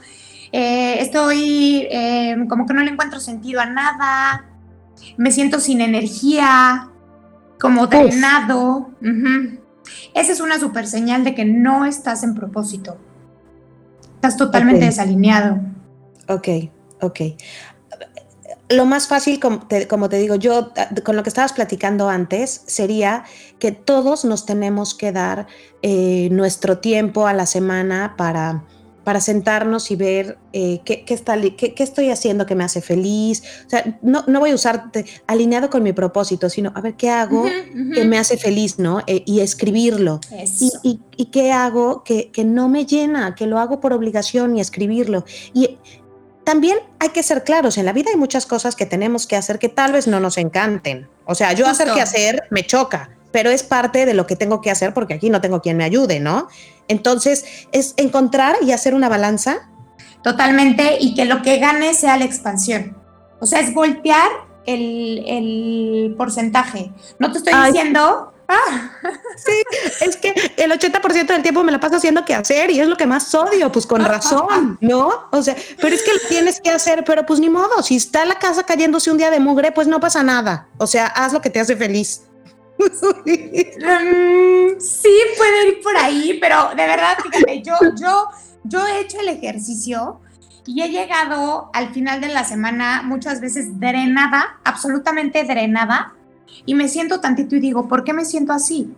S3: eh, estoy eh, como que no le encuentro sentido a nada, me siento sin energía, como drenado. Esa es una super señal de que no estás en propósito. Estás totalmente desalineado.
S2: Ok, ok. Lo más fácil, como te, digo, yo con lo que estabas platicando antes, sería que todos nos tenemos que dar eh, nuestro tiempo a la semana para para sentarnos y ver eh, qué, está, qué, estoy haciendo que me hace feliz. O sea, no, no, voy a usar alineado con mi propósito, sino a ver qué hago que me hace feliz, ¿no? Eh, y escribirlo. Y, y, qué hago que, que, no me llena, que lo hago por obligación y escribirlo. Y también hay que ser claros, en la vida hay muchas cosas que tenemos que hacer que tal vez no nos encanten. O sea, yo hacer que hacer me choca pero es parte de lo que tengo que hacer porque aquí no tengo quien me ayude, ¿no? Entonces, es encontrar y hacer una balanza.
S3: Totalmente, y que lo que gane sea la expansión. O sea, es voltear el, porcentaje. No te estoy diciendo... Ah.
S2: Sí, es que el 80% del tiempo me la paso haciendo que hacer y es lo que más odio, pues con razón, ¿no? O sea, pero es que lo tienes que hacer, pero pues ni modo, si está la casa cayéndose un día de mugre, pues no pasa nada. O sea, haz lo que te hace feliz.
S3: Mm, sí, puede ir por ahí, pero de verdad, fíjate, yo, yo, yo he hecho el ejercicio y he llegado al final de la semana muchas veces drenada, absolutamente drenada, y me siento tantito y digo, ¿por qué me siento así?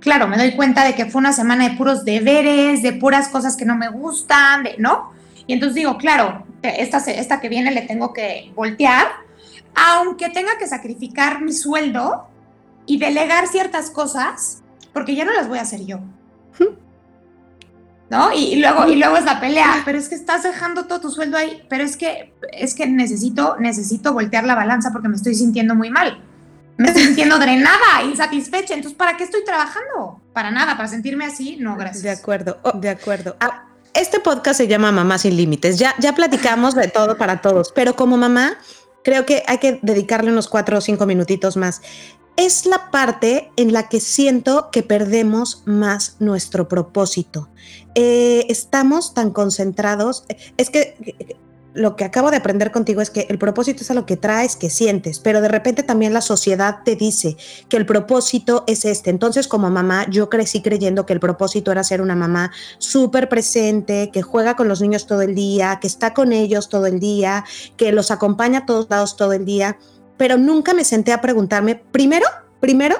S3: Claro, me doy cuenta de que fue una semana de puros deberes, de puras cosas que no me gustan, de, ¿no? Y entonces digo, claro, esta, esta que viene le tengo que voltear, aunque tenga que sacrificar mi sueldo y delegar ciertas cosas, porque ya no las voy a hacer yo. ¿no? Y, luego, y luego es la pelea, pero es que estás dejando todo tu sueldo ahí, pero es que, es que necesito, necesito voltear la balanza porque me estoy sintiendo muy mal. Me estoy sintiendo drenada, insatisfecha. Entonces, ¿para qué estoy trabajando? Para nada, para sentirme así, no, gracias.
S2: De acuerdo, oh, de acuerdo. Ah, este podcast se llama Mamá sin Límites. Ya, ya platicamos de todo para todos, pero como mamá, creo que hay que dedicarle unos cuatro o cinco minutitos más es la parte en la que siento que perdemos más nuestro propósito. Eh, estamos tan concentrados, es que lo que acabo de aprender contigo es que el propósito es a lo que traes, que sientes, pero de repente también la sociedad te dice que el propósito es este. Entonces, como mamá, yo crecí creyendo que el propósito era ser una mamá súper presente, que juega con los niños todo el día, que está con ellos todo el día, que los acompaña a todos lados todo el día pero nunca me senté a preguntarme, primero, primero,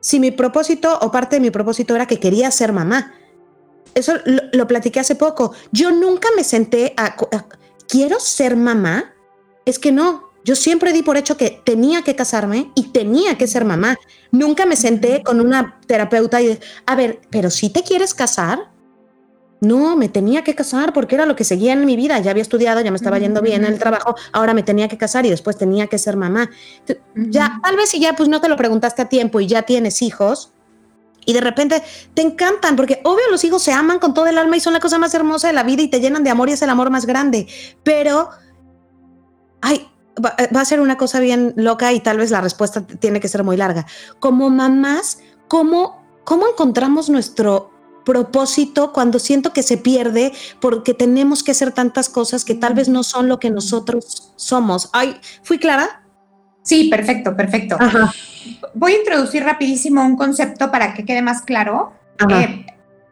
S2: si mi propósito o parte de mi propósito era que quería ser mamá. Eso lo, platiqué hace poco. Yo nunca me senté a, ¿quiero ser mamá? Es que no, yo siempre di por hecho que tenía que casarme y tenía que ser mamá. Nunca me senté con una terapeuta y, a ver, pero si te quieres casar, no, me tenía que casar porque era lo que seguía en mi vida. Ya había estudiado, ya me estaba yendo bien en el trabajo, ahora me tenía que casar y después tenía que ser mamá. Ya, tal vez si ya pues no te lo preguntaste a tiempo y ya tienes hijos y de repente te encantan porque obvio los hijos se aman con todo el alma y son la cosa más hermosa de la vida y te llenan de amor y es el amor más grande. Pero, ay, va, va a ser una cosa bien loca y tal vez la respuesta tiene que ser muy larga. Como mamás, ¿cómo, cómo encontramos nuestro propósito cuando siento que se pierde porque tenemos que hacer tantas cosas que tal vez no son lo que nosotros somos. Ay, ¿fui clara?
S3: Sí, perfecto, perfecto. Voy a introducir rapidísimo un concepto para que quede más claro. Eh,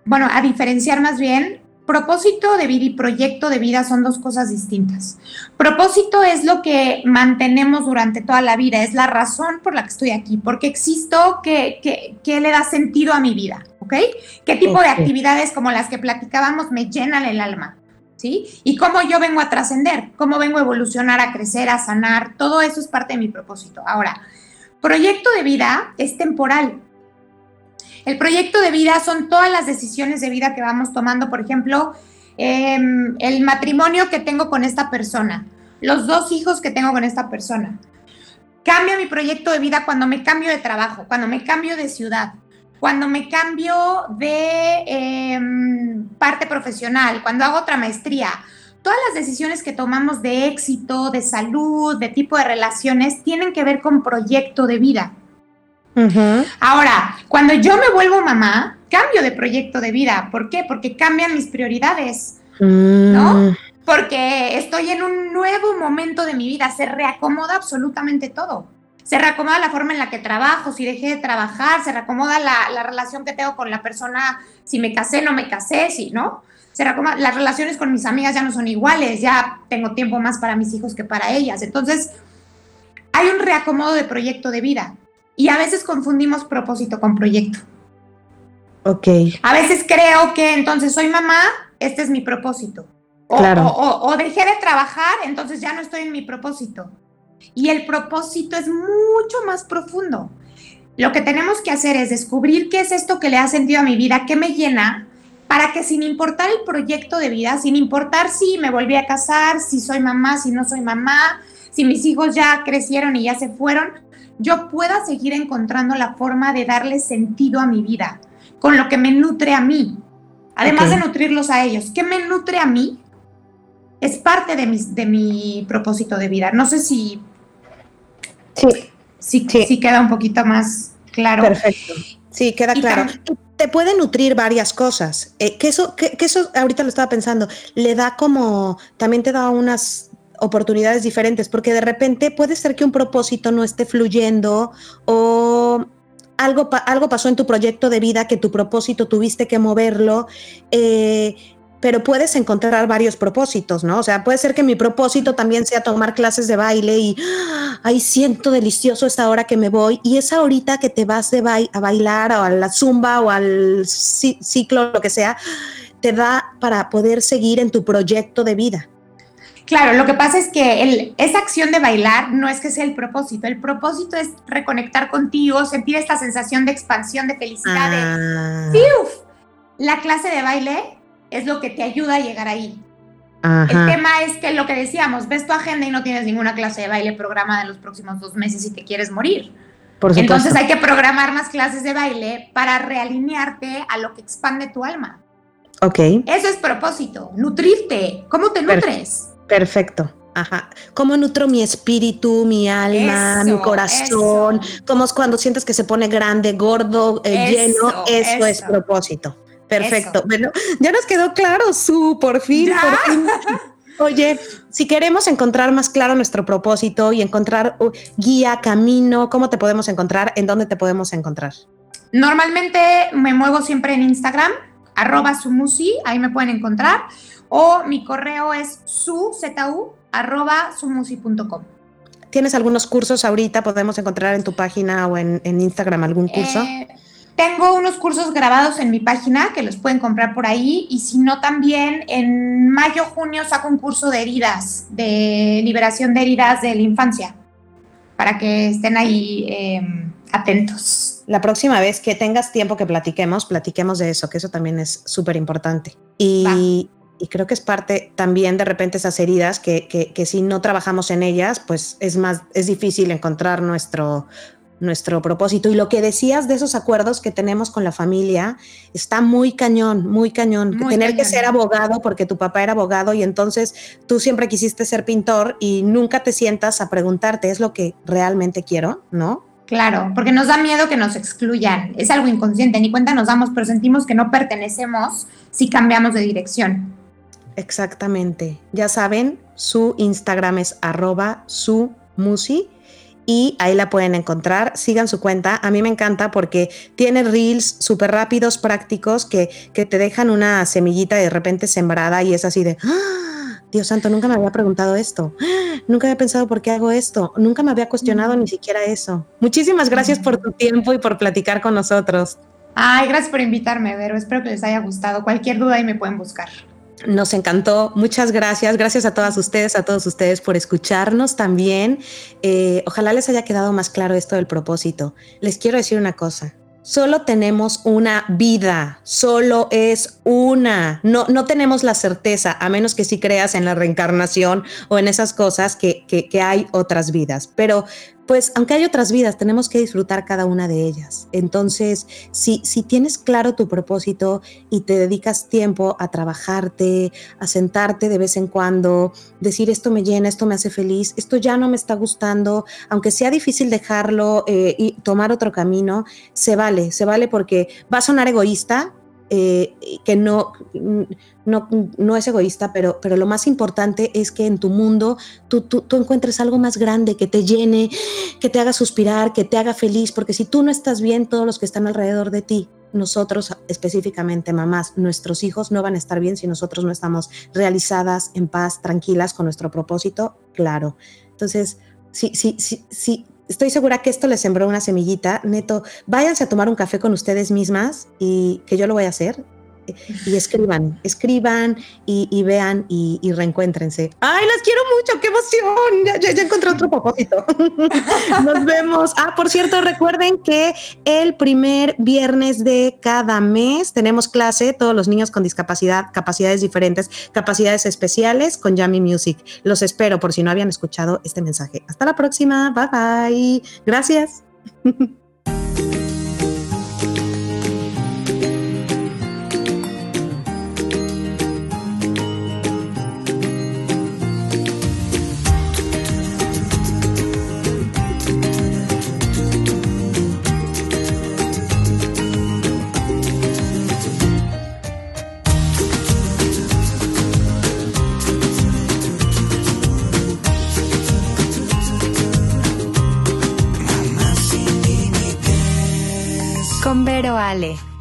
S3: bueno, a diferenciar más bien propósito de vida y proyecto de vida son dos cosas distintas. Propósito es lo que mantenemos durante toda la vida, es la razón por la que estoy aquí, porque existo, que, que, le da sentido a mi vida, ¿ok? ¿Qué tipo de actividades como las que platicábamos me llenan el alma? ¿Sí? Y cómo yo vengo a trascender, cómo vengo a evolucionar, a crecer, a sanar, todo eso es parte de mi propósito. Ahora, proyecto de vida es temporal, el proyecto de vida son todas las decisiones de vida que vamos tomando, por ejemplo, em, el matrimonio que tengo con esta persona, los dos hijos que tengo con esta persona. Cambio mi proyecto de vida cuando me cambio de trabajo, cuando me cambio de ciudad, cuando me cambio de em, parte profesional, cuando hago otra maestría. Todas las decisiones que tomamos de éxito, de salud, de tipo de relaciones, tienen que ver con proyecto de vida. Ahora, cuando yo me vuelvo mamá, cambio de proyecto de vida. ¿Por qué? Porque cambian mis prioridades, ¿no? Mm. Porque estoy en un nuevo momento de mi vida, se reacomoda absolutamente todo. Se reacomoda la forma en la que trabajo, si dejé de trabajar, se reacomoda la, relación que tengo con la persona, si me casé, no me casé, si, ¿no? Se reacomoda, las relaciones con mis amigas ya no son iguales, ya tengo tiempo más para mis hijos que para ellas. Entonces, hay un reacomodo de proyecto de vida. Y a veces confundimos propósito con proyecto.
S2: Ok.
S3: A veces creo que entonces soy mamá, este es mi propósito. O, claro. o, dejé de trabajar, entonces ya no estoy en mi propósito. Y el propósito es mucho más profundo. Lo que tenemos que hacer es descubrir qué es esto que le ha sentido a mi vida, qué me llena, para que sin importar el proyecto de vida, sin importar si me volví a casar, si soy mamá, si no soy mamá, si mis hijos ya crecieron y ya se fueron, yo pueda seguir encontrando la forma de darle sentido a mi vida, con lo que me nutre a mí, además de nutrirlos a ellos. ¿Qué me nutre a mí? Es parte de mi, de mi propósito de vida. No sé si sí, sí, sí queda un poquito más claro.
S2: Perfecto. Sí, queda claro. Te puede nutrir varias cosas. Eh, que, eso, que, eso, ahorita lo estaba pensando, le da como, también te da unas oportunidades diferentes, porque de repente puede ser que un propósito no esté fluyendo o algo, algo pasó en tu proyecto de vida que tu propósito tuviste que moverlo. Eh, pero puedes encontrar varios propósitos, ¿no? O sea, puede ser que mi propósito también sea tomar clases de baile y, ay, siento delicioso esta hora que me voy y esa horita que te vas de a bailar o a la zumba o al ciclo, lo que sea, te da para poder seguir en tu proyecto de vida.
S3: Claro, lo que pasa es que esa acción de bailar no es que sea el propósito. El propósito es reconectar contigo, sentir esta sensación de expansión, de felicidad. Ah. La clase de baile es lo que te ayuda a llegar ahí. El tema es que lo que decíamos, ves tu agenda y no tienes ninguna clase de baile programada en los próximos dos meses y te quieres morir. Por Entonces hay que programar más clases de baile para realinearte a lo que expande tu alma.
S2: Ok.
S3: Eso es propósito, nutrirte. ¿Cómo te nutres?
S2: Perfecto. Ajá. ¿Cómo nutro mi espíritu, mi alma, mi corazón? ¿Cómo es cuando sientes que se pone grande, gordo, eh, lleno? Eso, es propósito. Perfecto. Bueno, ya nos quedó claro, Su, por fin, por fin. Oye, si queremos encontrar más claro nuestro propósito y encontrar uh, guía, camino, ¿cómo te podemos encontrar? ¿En dónde te podemos encontrar?
S3: Normalmente me muevo siempre en Instagram, arroba sumusi, ahí me pueden encontrar, o mi correo es su, arroba sumusi.com.
S2: ¿Tienes algunos cursos ahorita? ¿Podemos encontrar en tu página o en, Instagram algún curso? Eh,
S3: tengo unos cursos grabados en mi página que los pueden comprar por ahí y si no también en mayo, junio saco un curso de heridas, de liberación de heridas de la infancia, para que estén ahí em, atentos.
S2: La próxima vez que tengas tiempo que platiquemos, platiquemos de eso, que eso también es súper importante. Y, creo que es parte también de repente esas heridas que, que, que si no trabajamos en ellas, pues es más, es difícil encontrar nuestro nuestro propósito. Y lo que decías de esos acuerdos que tenemos con la familia está muy cañón, muy cañón. Tener que ser abogado porque tu papá era abogado y entonces tú siempre quisiste ser pintor y nunca te sientas a preguntarte, ¿es lo que realmente quiero? ¿No?
S3: Claro, porque nos da miedo que nos excluyan. Es algo inconsciente, ni cuenta nos damos, pero sentimos que no pertenecemos si cambiamos de dirección.
S2: Exactamente. Ya saben, su Instagram es arroba su musi y ahí la pueden encontrar. Sigan su cuenta. A mí me encanta porque tiene reels súper rápidos, prácticos, que, que, te dejan una semillita de repente sembrada y es así de, ¡Ah! Dios santo, nunca me había preguntado esto. ¡Ah! Nunca había pensado por qué hago esto. Nunca me había cuestionado ni siquiera eso. Muchísimas gracias por tu tiempo y por platicar con nosotros.
S3: Ay, gracias por invitarme, Vero. Espero que les haya gustado. Cualquier duda ahí me pueden buscar.
S2: Nos encantó. Muchas gracias. Gracias a todas ustedes, a todos ustedes por escucharnos también. Eh, ojalá les haya quedado más claro esto del propósito. Les quiero decir una cosa. Solo tenemos una vida, solo es una. No, no tenemos la certeza, a menos que si creas en la reencarnación o en esas cosas que, que hay otras vidas. Pero pues aunque hay otras vidas, tenemos que disfrutar cada una de ellas. Entonces, si, si tienes claro tu propósito y te dedicas tiempo a trabajarte, a sentarte de vez en cuando, decir esto me llena, esto me hace feliz, esto ya no me está gustando, aunque sea difícil dejarlo eh, y tomar otro camino, se vale, se vale porque va a sonar egoísta, eh, que no, no, no, es egoísta, pero, pero lo más importante es que en tu mundo tú, tú, tú, encuentres algo más grande, que te llene, que te haga suspirar, que te haga feliz, porque si tú no estás bien, todos los que están alrededor de ti, nosotros específicamente mamás, nuestros hijos no van a estar bien si nosotros no estamos realizadas, en paz, tranquilas con nuestro propósito, claro. Entonces, sí, sí, sí, sí estoy segura que esto les sembró una semillita. Neto, váyanse a tomar un café con ustedes mismas y que yo lo voy a hacer y escriban, escriban y, vean y, reencuéntrense. ¡Ay, las quiero mucho! ¡Qué emoción! Ya, ya, encontré otro propósito. Nos vemos. Ah, por cierto, recuerden que el primer viernes de cada mes tenemos clase, todos los niños con discapacidad, capacidades diferentes, capacidades especiales con Yami Music. Los espero por si no habían escuchado este mensaje. Hasta la próxima. Bye bye. Gracias.
S3: Vero Ale.